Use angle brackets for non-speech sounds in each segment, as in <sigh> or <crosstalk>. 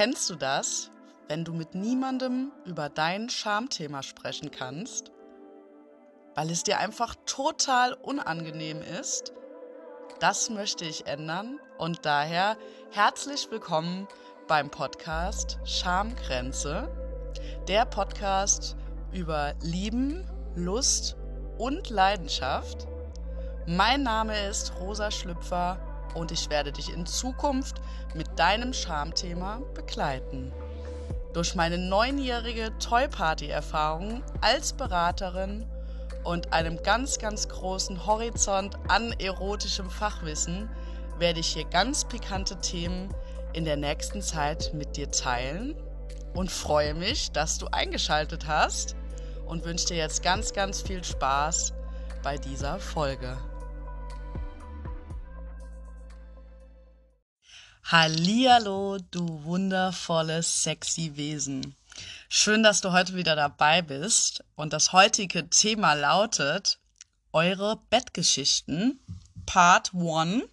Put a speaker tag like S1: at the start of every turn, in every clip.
S1: Kennst du das, wenn du mit niemandem über dein Schamthema sprechen kannst, weil es dir einfach total unangenehm ist? Das möchte ich ändern und daher herzlich willkommen beim Podcast Schamgrenze, der Podcast über Lieben, Lust und Leidenschaft. Mein Name ist Rosa Schlüpfer und ich werde dich in Zukunft mit deinem Schamthema begleiten. Durch meine neunjährige Toy Party Erfahrung als Beraterin und einem ganz, ganz großen Horizont an erotischem Fachwissen werde ich hier ganz pikante Themen in der nächsten Zeit mit dir teilen und freue mich, dass du eingeschaltet hast und wünsche dir jetzt ganz, ganz viel Spaß bei dieser Folge. Hallihallo, du wundervolles, sexy Wesen. Schön, dass du heute wieder dabei bist. Und das heutige Thema lautet eure Bettgeschichten, Part 1.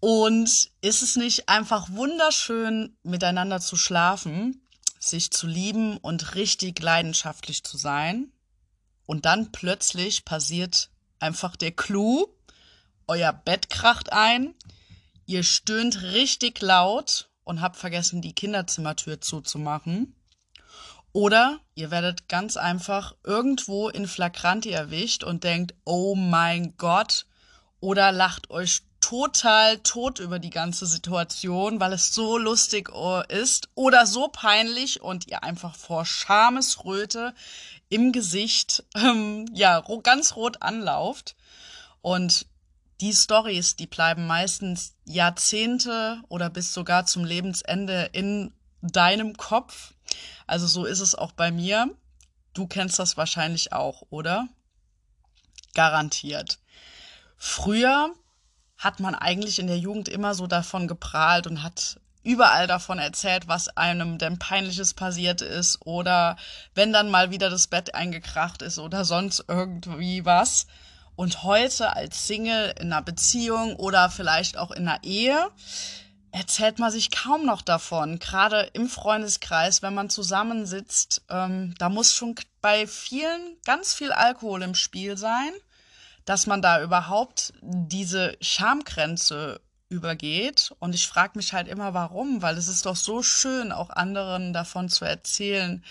S1: Und ist es nicht einfach wunderschön, miteinander zu schlafen, sich zu lieben und richtig leidenschaftlich zu sein? Und dann plötzlich passiert einfach der Clou, euer Bett kracht ein, Ihr stöhnt richtig laut und habt vergessen, die Kinderzimmertür zuzumachen. Oder ihr werdet ganz einfach irgendwo in Flagranti erwischt und denkt, oh mein Gott. Oder lacht euch total tot über die ganze Situation, weil es so lustig oh, ist oder so peinlich und ihr einfach vor Schamesröte im Gesicht <laughs> ähm, ja ganz rot anlauft. Und die Stories, die bleiben meistens Jahrzehnte oder bis sogar zum Lebensende in deinem Kopf. Also so ist es auch bei mir. Du kennst das wahrscheinlich auch, oder? Garantiert. Früher hat man eigentlich in der Jugend immer so davon geprahlt und hat überall davon erzählt, was einem denn peinliches passiert ist oder wenn dann mal wieder das Bett eingekracht ist oder sonst irgendwie was. Und heute als Single in einer Beziehung oder vielleicht auch in einer Ehe erzählt man sich kaum noch davon. Gerade im Freundeskreis, wenn man zusammensitzt, ähm, da muss schon bei vielen ganz viel Alkohol im Spiel sein, dass man da überhaupt diese Schamgrenze übergeht. Und ich frage mich halt immer, warum, weil es ist doch so schön, auch anderen davon zu erzählen,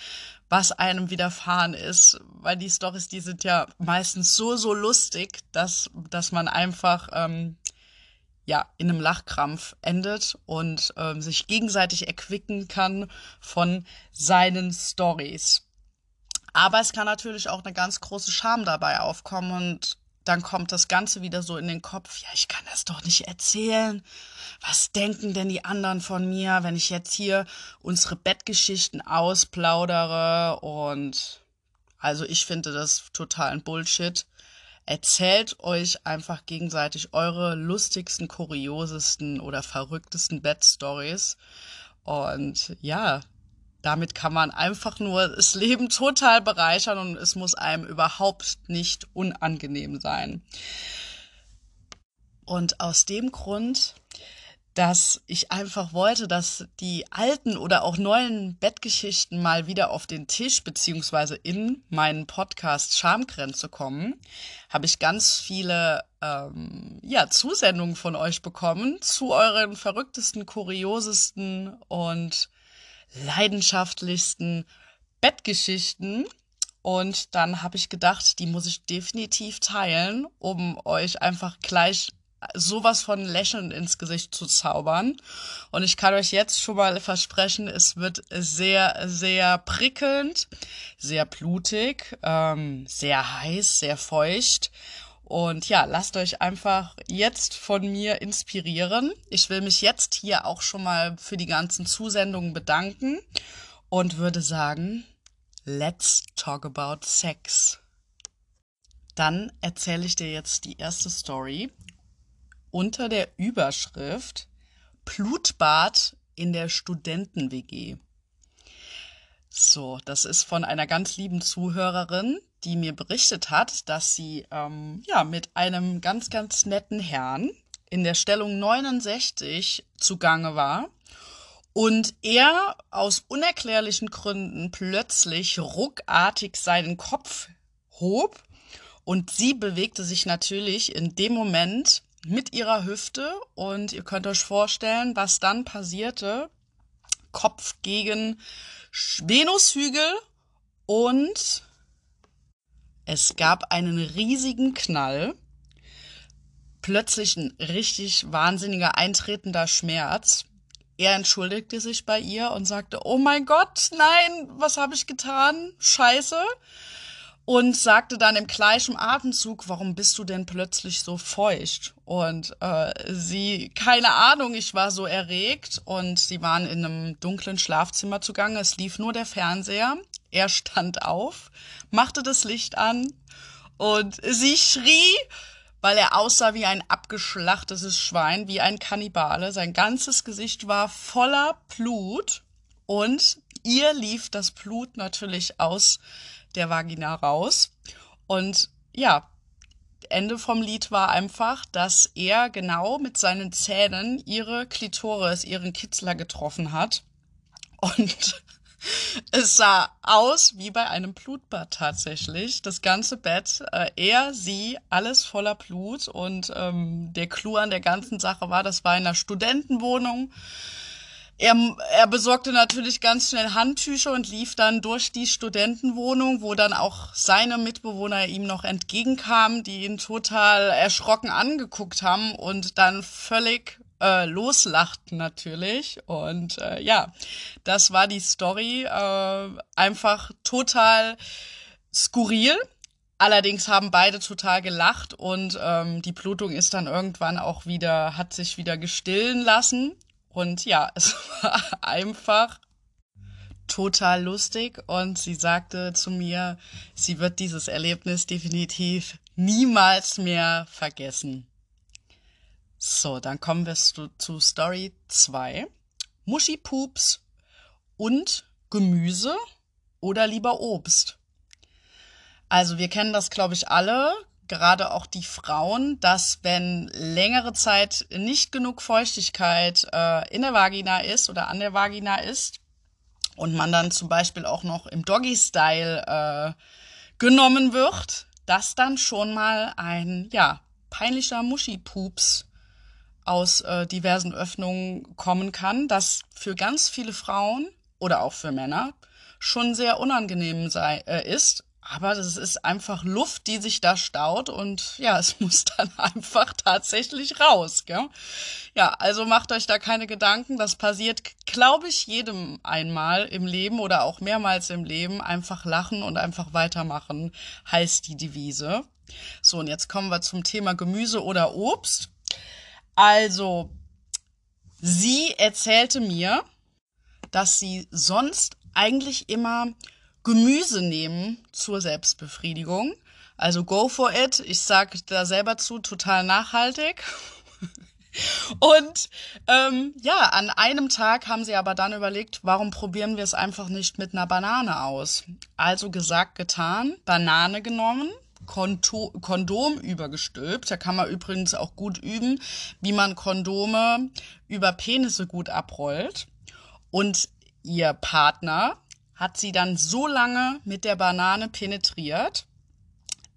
S1: was einem widerfahren ist, weil die Stories, die sind ja meistens so, so lustig, dass, dass man einfach ähm, ja in einem Lachkrampf endet und ähm, sich gegenseitig erquicken kann von seinen Stories. Aber es kann natürlich auch eine ganz große Scham dabei aufkommen und dann kommt das Ganze wieder so in den Kopf, ja, ich kann das doch nicht erzählen. Was denken denn die anderen von mir, wenn ich jetzt hier unsere Bettgeschichten ausplaudere? Und also ich finde das totalen Bullshit. Erzählt euch einfach gegenseitig eure lustigsten, kuriosesten oder verrücktesten Bettstories. Und ja, damit kann man einfach nur das Leben total bereichern und es muss einem überhaupt nicht unangenehm sein. Und aus dem Grund, dass ich einfach wollte, dass die alten oder auch neuen Bettgeschichten mal wieder auf den Tisch beziehungsweise in meinen Podcast Schamgrenze kommen, habe ich ganz viele ähm, ja, Zusendungen von euch bekommen zu euren verrücktesten, kuriosesten und leidenschaftlichsten Bettgeschichten. Und dann habe ich gedacht, die muss ich definitiv teilen, um euch einfach gleich sowas von Lächeln ins Gesicht zu zaubern. Und ich kann euch jetzt schon mal versprechen, es wird sehr, sehr prickelnd, sehr blutig, ähm, sehr heiß, sehr feucht. Und ja, lasst euch einfach jetzt von mir inspirieren. Ich will mich jetzt hier auch schon mal für die ganzen Zusendungen bedanken und würde sagen, let's talk about sex. Dann erzähle ich dir jetzt die erste Story unter der Überschrift Blutbad in der Studenten-WG. So, das ist von einer ganz lieben Zuhörerin, die mir berichtet hat, dass sie ähm, ja mit einem ganz, ganz netten Herrn in der Stellung 69 zugange war Und er aus unerklärlichen Gründen plötzlich ruckartig seinen Kopf hob und sie bewegte sich natürlich in dem Moment mit ihrer Hüfte und ihr könnt euch vorstellen, was dann passierte. Kopf gegen Venushügel und es gab einen riesigen Knall. Plötzlich ein richtig wahnsinniger eintretender Schmerz. Er entschuldigte sich bei ihr und sagte, oh mein Gott, nein, was habe ich getan? Scheiße und sagte dann im gleichen Atemzug, warum bist du denn plötzlich so feucht? Und äh, sie, keine Ahnung, ich war so erregt und sie waren in einem dunklen Schlafzimmer zugange. Es lief nur der Fernseher. Er stand auf, machte das Licht an und sie schrie, weil er aussah wie ein abgeschlachtetes Schwein, wie ein Kannibale. Sein ganzes Gesicht war voller Blut und ihr lief das Blut natürlich aus der Vagina raus. Und ja, Ende vom Lied war einfach, dass er genau mit seinen Zähnen ihre Klitoris, ihren Kitzler getroffen hat. Und es sah aus wie bei einem Blutbad tatsächlich. Das ganze Bett, äh, er, sie, alles voller Blut. Und ähm, der Clou an der ganzen Sache war, das war in einer Studentenwohnung. Er, er besorgte natürlich ganz schnell Handtücher und lief dann durch die Studentenwohnung, wo dann auch seine Mitbewohner ihm noch entgegenkamen, die ihn total erschrocken angeguckt haben und dann völlig äh, loslachten natürlich. Und äh, ja, das war die Story. Äh, einfach total skurril. Allerdings haben beide total gelacht und ähm, die Blutung ist dann irgendwann auch wieder, hat sich wieder gestillen lassen. Und ja, <laughs> es war einfach total lustig und sie sagte zu mir, sie wird dieses Erlebnis definitiv niemals mehr vergessen. So, dann kommen wir zu, zu Story 2. Muschipups und Gemüse oder lieber Obst. Also wir kennen das, glaube ich, alle gerade auch die Frauen, dass wenn längere Zeit nicht genug Feuchtigkeit äh, in der Vagina ist oder an der Vagina ist und man dann zum Beispiel auch noch im Doggy-Style äh, genommen wird, dass dann schon mal ein ja peinlicher Muschipups aus äh, diversen Öffnungen kommen kann, das für ganz viele Frauen oder auch für Männer schon sehr unangenehm sei, äh, ist aber das ist einfach Luft, die sich da staut und ja, <laughs> es muss dann einfach tatsächlich raus. Gell? Ja, also macht euch da keine Gedanken. Das passiert, glaube ich, jedem einmal im Leben oder auch mehrmals im Leben. Einfach lachen und einfach weitermachen heißt die Devise. So, und jetzt kommen wir zum Thema Gemüse oder Obst. Also, sie erzählte mir, dass sie sonst eigentlich immer Gemüse nehmen zur Selbstbefriedigung. Also go for it. Ich sag da selber zu, total nachhaltig. <laughs> Und ähm, ja, an einem Tag haben sie aber dann überlegt, warum probieren wir es einfach nicht mit einer Banane aus? Also gesagt, getan, Banane genommen, Konto Kondom übergestülpt. Da kann man übrigens auch gut üben, wie man Kondome über Penisse gut abrollt. Und ihr Partner hat sie dann so lange mit der Banane penetriert,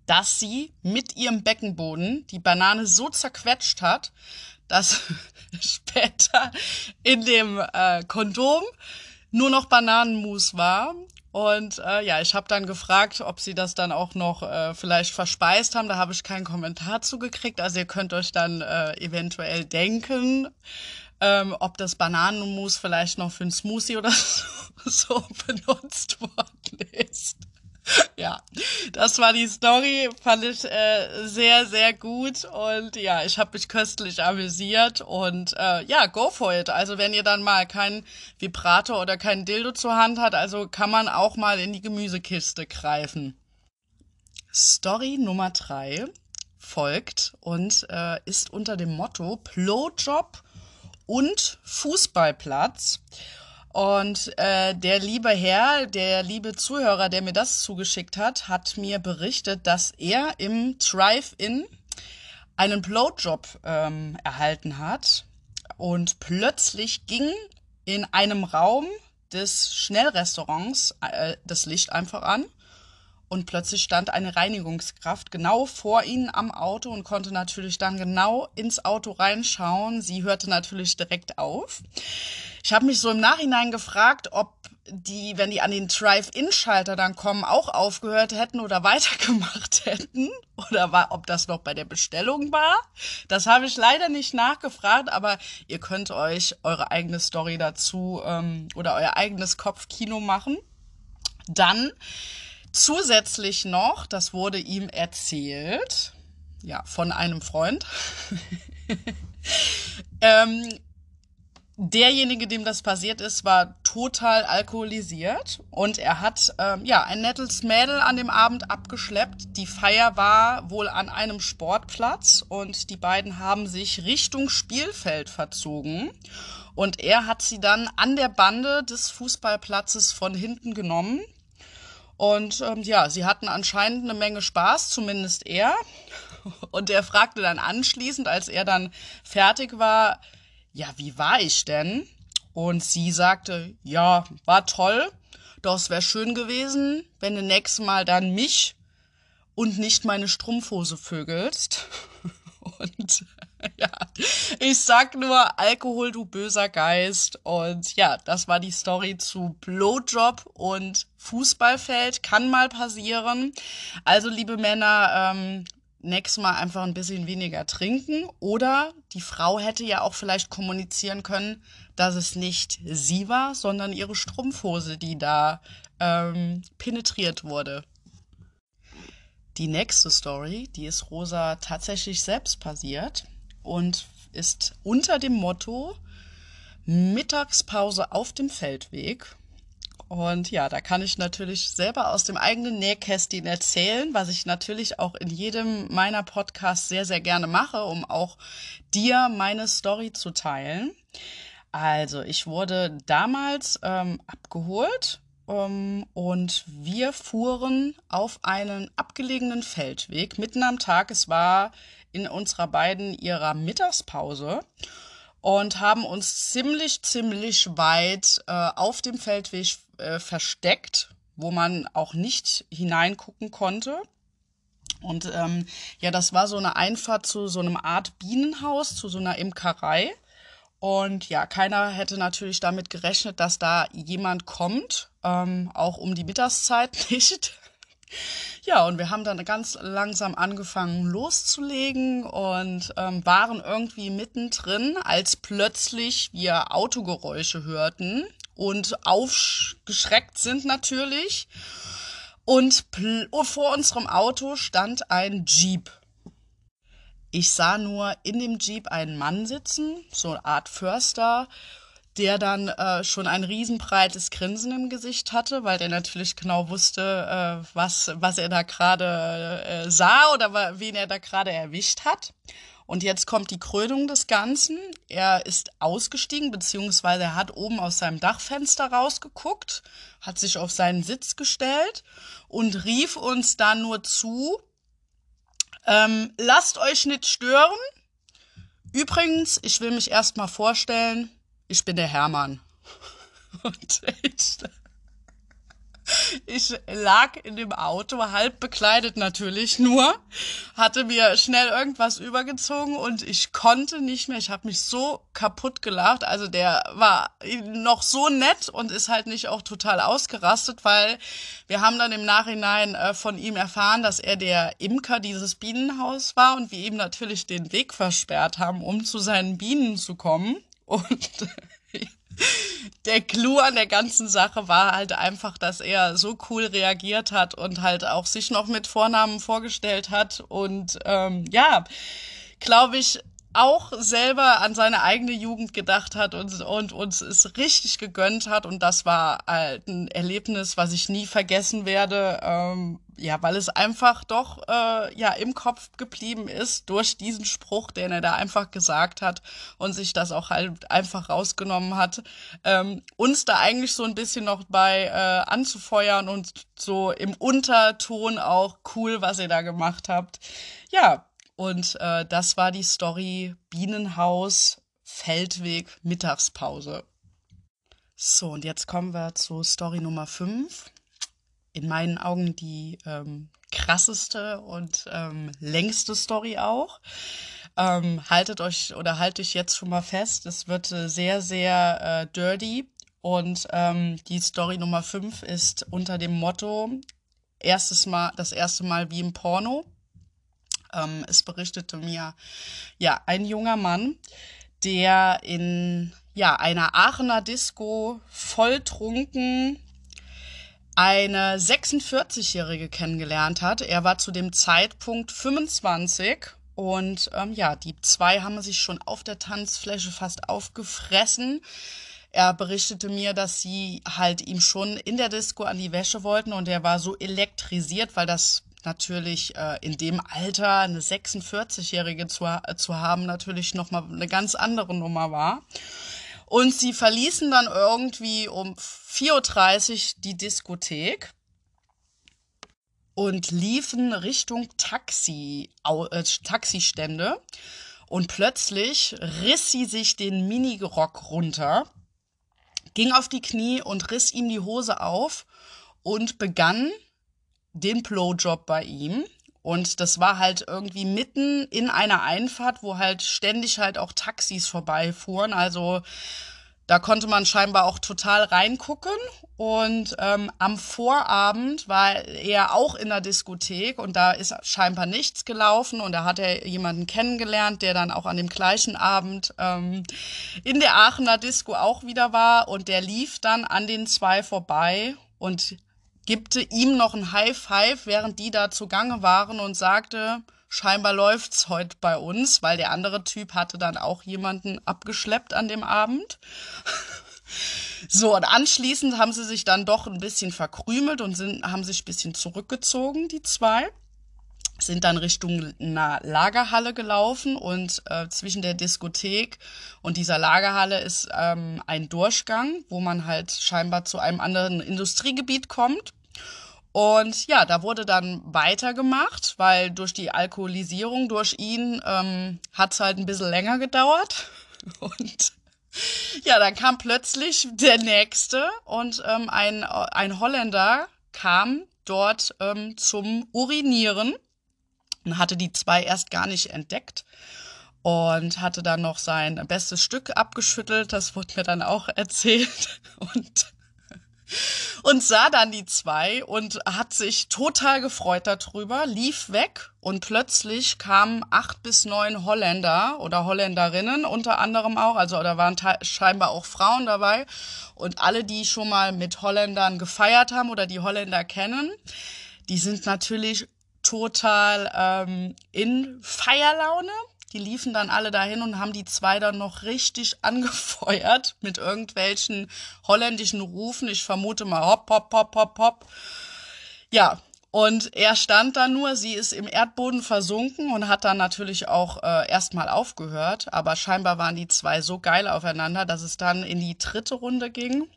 S1: dass sie mit ihrem Beckenboden die Banane so zerquetscht hat, dass <laughs> später in dem äh, Kondom nur noch Bananenmus war. Und äh, ja, ich habe dann gefragt, ob sie das dann auch noch äh, vielleicht verspeist haben. Da habe ich keinen Kommentar zugekriegt. Also ihr könnt euch dann äh, eventuell denken, ähm, ob das Bananenmus vielleicht noch für ein Smoothie oder <laughs> so, so benutzt worden ist. <laughs> Ja, das war die Story, fand ich äh, sehr, sehr gut und ja, ich habe mich köstlich amüsiert und äh, ja, go for it. Also wenn ihr dann mal keinen Vibrator oder keinen Dildo zur Hand habt, also kann man auch mal in die Gemüsekiste greifen. Story Nummer drei folgt und äh, ist unter dem Motto Blowjob und Fußballplatz. Und äh, der liebe Herr, der liebe Zuhörer, der mir das zugeschickt hat, hat mir berichtet, dass er im Drive-In einen Blowjob ähm, erhalten hat. Und plötzlich ging in einem Raum des Schnellrestaurants äh, das Licht einfach an und plötzlich stand eine Reinigungskraft genau vor ihnen am Auto und konnte natürlich dann genau ins Auto reinschauen. Sie hörte natürlich direkt auf. Ich habe mich so im Nachhinein gefragt, ob die, wenn die an den Drive-In-Schalter dann kommen, auch aufgehört hätten oder <laughs> weitergemacht hätten. Oder war, ob das noch bei der Bestellung war. Das habe ich leider nicht nachgefragt, aber ihr könnt euch eure eigene Story dazu ähm, oder euer eigenes Kopfkino machen. Dann Zusätzlich noch, das wurde ihm erzählt, ja, von einem Freund. <laughs> ähm, derjenige, dem das passiert ist, war total alkoholisiert und er hat ähm, ja ein nettes Mädel an dem Abend abgeschleppt. Die Feier war wohl an einem Sportplatz und die beiden haben sich Richtung Spielfeld verzogen und er hat sie dann an der Bande des Fußballplatzes von hinten genommen und ähm, ja, sie hatten anscheinend eine Menge Spaß, zumindest er. <laughs> Und er fragte dann anschließend, als er dann fertig war, ja, wie war ich denn? Und sie sagte, ja, war toll, doch es wäre schön gewesen, wenn du nächstes Mal dann mich und nicht meine Strumpfhose vögelst. <laughs> Und <laughs> ja, ich sag nur Alkohol, du böser Geist. Und ja, das war die Story zu Blowjob und Fußballfeld. Kann mal passieren. Also, liebe Männer, ähm, nächstes Mal einfach ein bisschen weniger trinken. Oder die Frau hätte ja auch vielleicht kommunizieren können, dass es nicht sie war, sondern ihre Strumpfhose, die da ähm, penetriert wurde. Die nächste Story, die ist Rosa tatsächlich selbst passiert und ist unter dem Motto Mittagspause auf dem Feldweg. Und ja, da kann ich natürlich selber aus dem eigenen Nähkästchen erzählen, was ich natürlich auch in jedem meiner Podcasts sehr, sehr gerne mache, um auch dir meine Story zu teilen. Also, ich wurde damals ähm, abgeholt ähm, und wir fuhren auf einen abgelegenen Feldweg mitten am Tag. Es war in unserer beiden ihrer Mittagspause und haben uns ziemlich, ziemlich weit äh, auf dem Feldweg äh, versteckt, wo man auch nicht hineingucken konnte. Und ähm, ja, das war so eine Einfahrt zu so einem Art Bienenhaus, zu so einer Imkerei. Und ja, keiner hätte natürlich damit gerechnet, dass da jemand kommt, ähm, auch um die Mittagszeit <laughs> nicht. Ja, und wir haben dann ganz langsam angefangen loszulegen und ähm, waren irgendwie mittendrin, als plötzlich wir Autogeräusche hörten und aufgeschreckt sind natürlich. Und vor unserem Auto stand ein Jeep. Ich sah nur in dem Jeep einen Mann sitzen, so eine Art Förster, der dann äh, schon ein riesenbreites Grinsen im Gesicht hatte, weil der natürlich genau wusste, äh, was, was er da gerade äh, sah oder wen er da gerade erwischt hat. Und jetzt kommt die Krönung des Ganzen. Er ist ausgestiegen, beziehungsweise er hat oben aus seinem Dachfenster rausgeguckt, hat sich auf seinen Sitz gestellt und rief uns dann nur zu, ähm, lasst euch nicht stören. Übrigens, ich will mich erstmal vorstellen, ich bin der Hermann. <laughs> Und ich, ich lag in dem Auto, halb bekleidet natürlich nur, hatte mir schnell irgendwas übergezogen und ich konnte nicht mehr. Ich habe mich so kaputt gelacht. Also der war noch so nett und ist halt nicht auch total ausgerastet, weil wir haben dann im Nachhinein äh, von ihm erfahren, dass er der Imker dieses Bienenhaus war und wir ihm natürlich den Weg versperrt haben, um zu seinen Bienen zu kommen. Und <laughs> der Clou an der ganzen Sache war halt einfach, dass er so cool reagiert hat und halt auch sich noch mit Vornamen vorgestellt hat. Und ähm, ja, glaube ich, auch selber an seine eigene Jugend gedacht hat und, und uns es richtig gegönnt hat. Und das war halt ein Erlebnis, was ich nie vergessen werde. Ähm, ja, weil es einfach doch äh, ja im Kopf geblieben ist durch diesen Spruch, den er da einfach gesagt hat und sich das auch halt einfach rausgenommen hat, ähm, uns da eigentlich so ein bisschen noch bei äh, anzufeuern und so im Unterton auch cool, was ihr da gemacht habt. Ja, und äh, das war die Story Bienenhaus, Feldweg, Mittagspause. So, und jetzt kommen wir zu Story Nummer 5. In meinen Augen die ähm, krasseste und ähm, längste Story auch. Ähm, haltet euch oder halte ich jetzt schon mal fest, es wird äh, sehr, sehr äh, dirty. Und ähm, die Story Nummer 5 ist unter dem Motto erstes Mal, das erste Mal wie im Porno. Ähm, es berichtete mir ja ein junger Mann, der in ja einer Aachener Disco volltrunken eine 46-Jährige kennengelernt hat. Er war zu dem Zeitpunkt 25 und ähm, ja, die zwei haben sich schon auf der Tanzfläche fast aufgefressen. Er berichtete mir, dass sie halt ihm schon in der Disco an die Wäsche wollten und er war so elektrisiert, weil das natürlich äh, in dem Alter eine 46-Jährige zu, äh, zu haben natürlich nochmal eine ganz andere Nummer war. Und sie verließen dann irgendwie um 4.30 Uhr die Diskothek und liefen Richtung Taxi, äh, Taxistände. Und plötzlich riss sie sich den Minirock runter, ging auf die Knie und riss ihm die Hose auf und begann den Blowjob bei ihm. Und das war halt irgendwie mitten in einer Einfahrt, wo halt ständig halt auch Taxis vorbeifuhren. Also da konnte man scheinbar auch total reingucken. Und ähm, am Vorabend war er auch in der Diskothek und da ist scheinbar nichts gelaufen. Und da hat er jemanden kennengelernt, der dann auch an dem gleichen Abend ähm, in der Aachener Disco auch wieder war. Und der lief dann an den zwei vorbei und gibte ihm noch ein High Five, während die da zugange waren und sagte, scheinbar läuft's heute bei uns, weil der andere Typ hatte dann auch jemanden abgeschleppt an dem Abend. <laughs> So, und anschließend haben sie sich dann doch ein bisschen verkrümelt und sind, haben sich ein bisschen zurückgezogen, die zwei. Sind dann Richtung einer Lagerhalle gelaufen und äh, zwischen der Diskothek und dieser Lagerhalle ist ähm, ein Durchgang, wo man halt scheinbar zu einem anderen Industriegebiet kommt. Und ja, da wurde dann weitergemacht, weil durch die Alkoholisierung durch ihn ähm, hat es halt ein bisschen länger gedauert. <laughs> Und ja, dann kam plötzlich der nächste und ähm, ein, ein Holländer kam dort ähm, zum Urinieren und hatte die zwei erst gar nicht entdeckt und hatte dann noch sein bestes Stück abgeschüttelt. Das wurde mir dann auch <laughs> erzählt. Und und sah dann die zwei und hat sich total gefreut darüber, lief weg und plötzlich kamen acht bis neun Holländer oder Holländerinnen unter anderem auch, also da waren scheinbar auch Frauen dabei und alle, die schon mal mit Holländern gefeiert haben oder die Holländer kennen, die sind natürlich total ähm, in Feierlaune die liefen dann alle dahin und haben die zwei dann noch richtig <laughs> angefeuert mit irgendwelchen holländischen Rufen. Ich vermute mal hopp, hopp, hopp, hopp, hopp. Ja, und er stand da nur, sie ist im Erdboden versunken und hat dann natürlich auch äh, erstmal aufgehört. Aber scheinbar waren die zwei so geil aufeinander, dass es dann in die dritte Runde ging.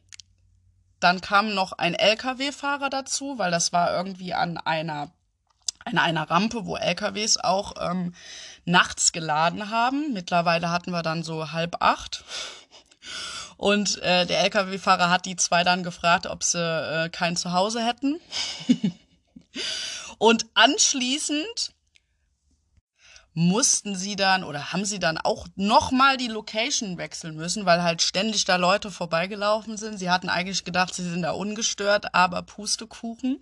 S1: Dann kam noch ein Lkw-Fahrer dazu, weil das war irgendwie an einer an einer Rampe, wo LKWs auch ähm, nachts geladen haben. Mittlerweile hatten wir dann so halb acht. Und äh, der LKW-Fahrer hat die zwei dann gefragt, ob sie äh, kein Zuhause hätten. <laughs> Und anschließend mussten sie dann oder haben sie dann auch nochmal die Location wechseln müssen, weil halt ständig da Leute vorbeigelaufen sind. Sie hatten eigentlich gedacht, sie sind da ungestört, aber Pustekuchen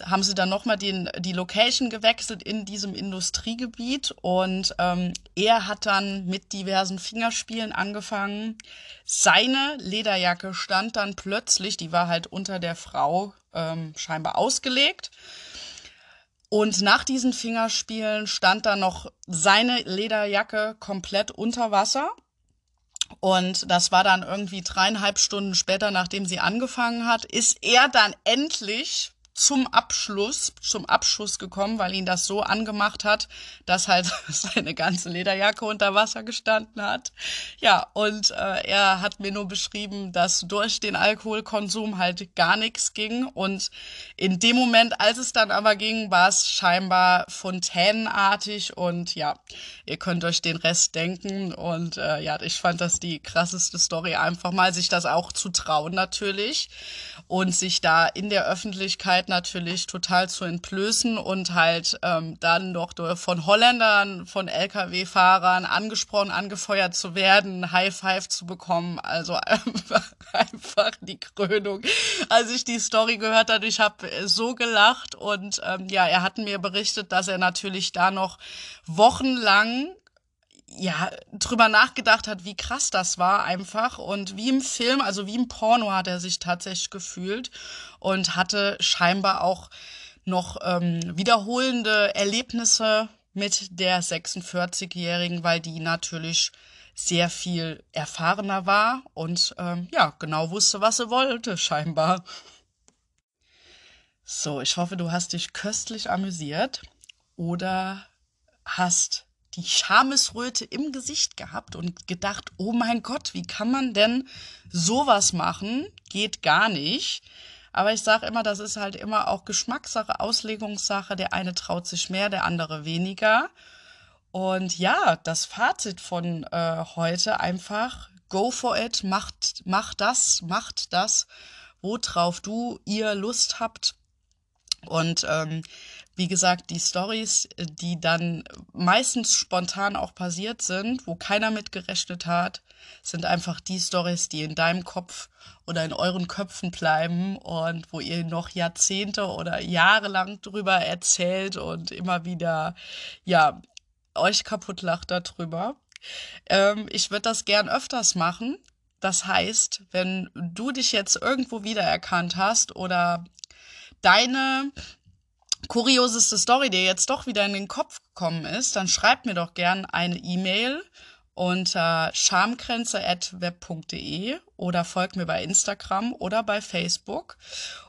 S1: haben sie dann nochmal die Location gewechselt in diesem Industriegebiet und ähm, er hat dann mit diversen Fingerspielen angefangen. Seine Lederjacke stand dann plötzlich, die war halt unter der Frau ähm, scheinbar ausgelegt. Und nach diesen Fingerspielen stand dann noch seine Lederjacke komplett unter Wasser. Und das war dann irgendwie dreieinhalb Stunden später, nachdem sie angefangen hat, ist er dann endlich zum Abschluss, zum Abschuss gekommen, weil ihn das so angemacht hat, dass halt <laughs> seine ganze Lederjacke unter Wasser gestanden hat. Ja, und äh, er hat mir nur beschrieben, dass durch den Alkoholkonsum halt gar nichts ging. Und in dem Moment, als es dann aber ging, war es scheinbar fontänenartig. Und ja, ihr könnt euch den Rest denken. Und äh, ja, ich fand das die krasseste Story, einfach mal sich das auch zu trauen natürlich und sich da in der Öffentlichkeit natürlich total zu entblößen und halt ähm, dann doch von Holländern, von Lkw-Fahrern angesprochen, angefeuert zu werden, High Five zu bekommen. Also einfach, <laughs> einfach die Krönung. Als ich die Story gehört habe, ich habe so gelacht und ähm, ja, er hat mir berichtet, dass er natürlich da noch wochenlang ja, drüber nachgedacht hat, wie krass das war einfach und wie im Film, also wie im Porno hat er sich tatsächlich gefühlt und hatte scheinbar auch noch ähm, wiederholende Erlebnisse mit der 46-Jährigen, weil die natürlich sehr viel erfahrener war und ähm, ja, genau wusste, was sie wollte, scheinbar. So, ich hoffe, du hast dich köstlich amüsiert oder hast die Schamesröte im Gesicht gehabt und gedacht, oh mein Gott, wie kann man denn sowas machen? Geht gar nicht. Aber ich sage immer, das ist halt immer auch Geschmackssache, Auslegungssache. Der eine traut sich mehr, der andere weniger. Und ja, das Fazit von äh, heute einfach, go for it, macht, macht das, macht das, worauf du, ihr Lust habt. Und ähm, wie gesagt, die Stories, die dann meistens spontan auch passiert sind, wo keiner mit gerechnet hat, sind einfach die Stories, die in deinem Kopf oder in euren Köpfen bleiben und wo ihr noch Jahrzehnte oder Jahre lang drüber erzählt und immer wieder, ja, euch kaputt lacht darüber. Ähm, ich würde das gern öfters machen. Das heißt, wenn du dich jetzt irgendwo wiedererkannt hast oder deine kurioseste Story dir jetzt doch wieder in den Kopf gekommen ist, dann schreib mir doch gern eine E-Mail unter schamgrenze.web.de oder folg mir bei Instagram oder bei Facebook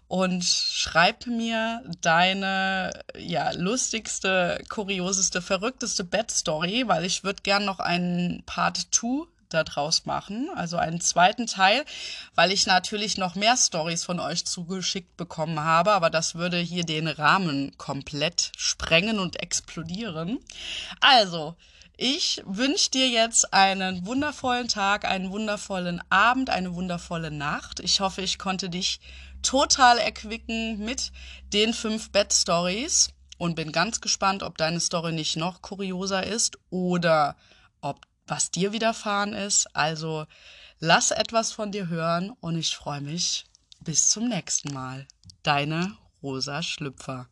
S1: und schreib mir deine ja lustigste, kurioseste, verrückteste Bed-Story, weil ich würde gern noch einen Part 2 daraus machen, also einen zweiten Teil, weil ich natürlich noch mehr Stories von euch zugeschickt bekommen habe, aber das würde hier den Rahmen komplett sprengen und explodieren. Also, ich wünsche dir jetzt einen wundervollen Tag, einen wundervollen Abend, eine wundervolle Nacht. Ich hoffe, ich konnte dich total erquicken mit den fünf Bed-Stories und bin ganz gespannt, ob deine Story nicht noch kurioser ist oder was dir widerfahren ist. Also lass etwas von dir hören und ich freue mich. Bis zum nächsten Mal. Deine Rosa Schlüpfer.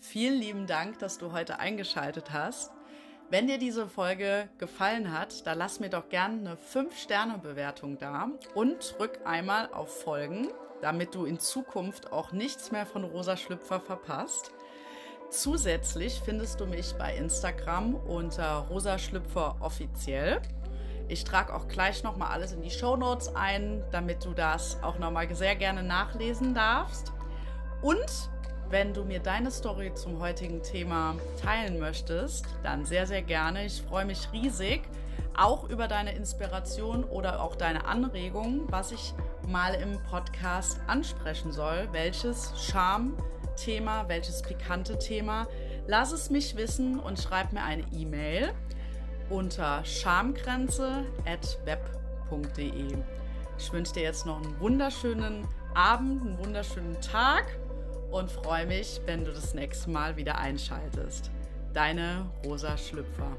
S1: Vielen lieben Dank, dass du heute eingeschaltet hast. Wenn dir diese Folge gefallen hat, dann lass mir doch gerne eine 5-Sterne-Bewertung da und drück einmal auf Folgen, damit du in Zukunft auch nichts mehr von Rosa Schlüpfer verpasst. Zusätzlich findest du mich bei Instagram unter rosaschlüpfer offiziell. Ich trage auch gleich nochmal alles in die Show Notes ein, damit du das auch nochmal sehr gerne nachlesen darfst. Und wenn du mir deine Story zum heutigen Thema teilen möchtest, dann sehr, sehr gerne. Ich freue mich riesig, auch über deine Inspiration oder auch deine Anregung, was ich mal im Podcast ansprechen soll, welches Charme Thema, welches pikante Thema. Lass es mich wissen und schreib mir eine E-Mail unter schamgrenze.web.de. Ich wünsche dir jetzt noch einen wunderschönen Abend, einen wunderschönen Tag und freue mich, wenn du das nächste Mal wieder einschaltest. Deine Rosa Schlüpfer.